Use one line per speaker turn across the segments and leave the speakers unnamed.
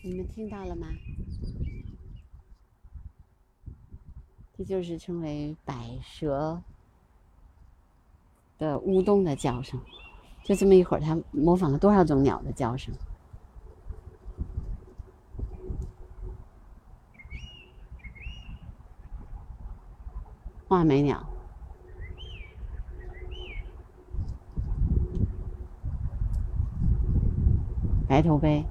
你们听到了吗？这就是称为百蛇的乌冬的叫声。就这么一会儿，它模仿了多少种鸟的叫声？画眉鸟。白头杯，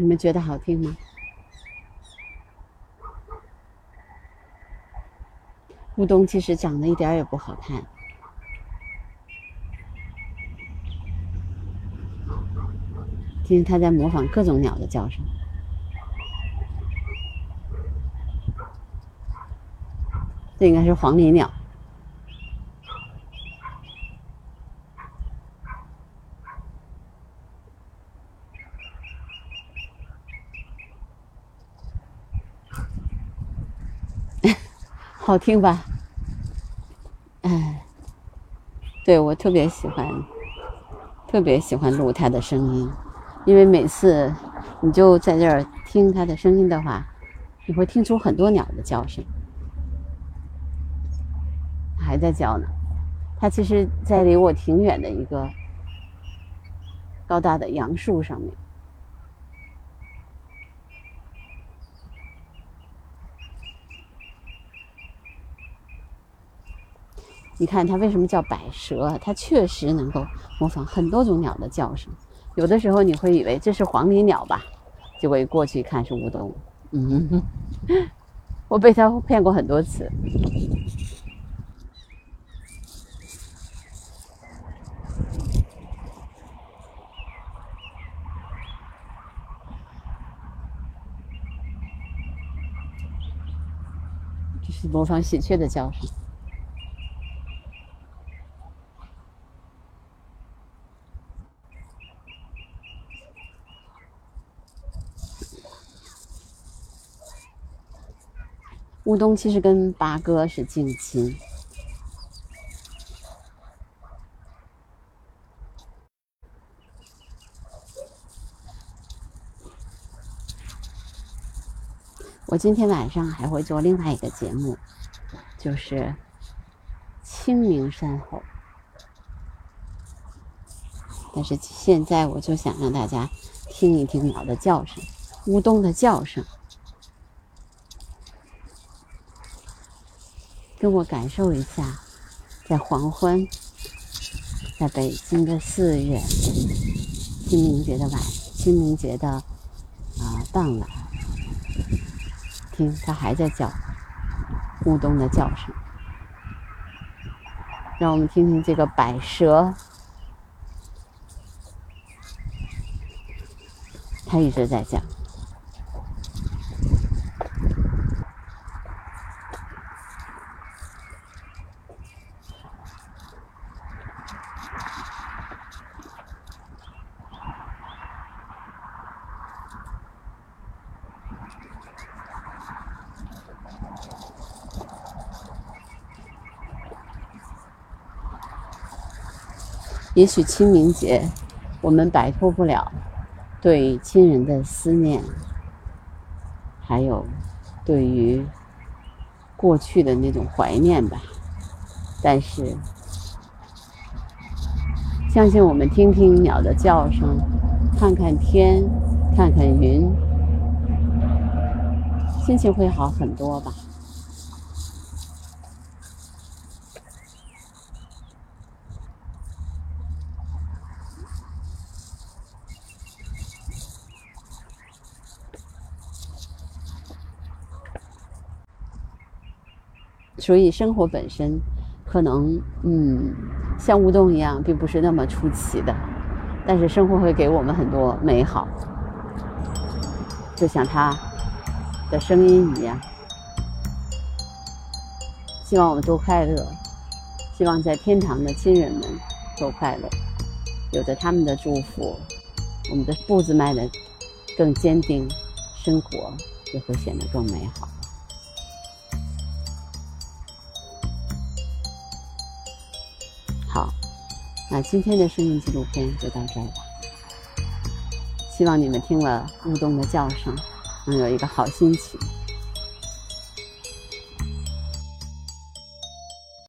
你们觉得好听吗？乌冬其实长得一点也不好看，听听它在模仿各种鸟的叫声。这应该是黄鹂鸟，好听吧？哎，对我特别喜欢，特别喜欢录它的声音，因为每次你就在这儿听它的声音的话，你会听出很多鸟的叫声。还在叫呢，它其实，在离我挺远的一个高大的杨树上面。你看它为什么叫百蛇？它确实能够模仿很多种鸟的叫声。有的时候你会以为这是黄鹂鸟吧，结果一过去一看是乌冬。嗯，我被它骗过很多次。这是模仿喜鹊的叫声。乌冬其实跟八哥是近亲。我今天晚上还会做另外一个节目，就是清明山后。但是现在我就想让大家听一听鸟的叫声，乌冬的叫声。跟我感受一下，在黄昏，在北京的四月，清明节的晚，清明节的啊傍晚，听它还在叫，咕咚的叫声。让我们听听这个百蛇，它一直在叫。也许清明节，我们摆脱不了对亲人的思念，还有对于过去的那种怀念吧。但是，相信我们听听鸟的叫声，看看天，看看云，心情会好很多吧。所以，生活本身可能，嗯，像乌冬一样，并不是那么出奇的。但是，生活会给我们很多美好，就像它的声音一样。希望我们都快乐，希望在天堂的亲人们都快乐。有着他们的祝福，我们的步子迈得更坚定，生活也会显得更美。好，那今天的生命纪录片就到这儿吧。希望你们听了乌冬的叫声，能有一个好心情。